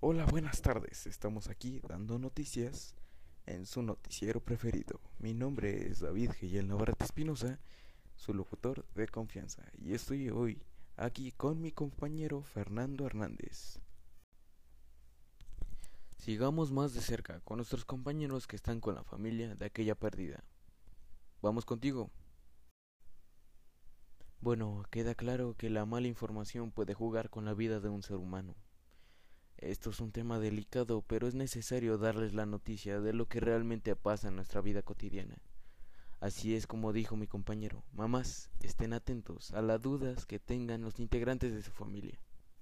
Hola, buenas tardes. Estamos aquí dando noticias en su noticiero preferido. Mi nombre es David Geyel Navarrete Espinosa, su locutor de confianza, y estoy hoy aquí con mi compañero Fernando Hernández. Sigamos más de cerca con nuestros compañeros que están con la familia de aquella pérdida. Vamos contigo. Bueno, queda claro que la mala información puede jugar con la vida de un ser humano. Esto es un tema delicado, pero es necesario darles la noticia de lo que realmente pasa en nuestra vida cotidiana. Así es como dijo mi compañero, mamás, estén atentos a las dudas que tengan los integrantes de su familia.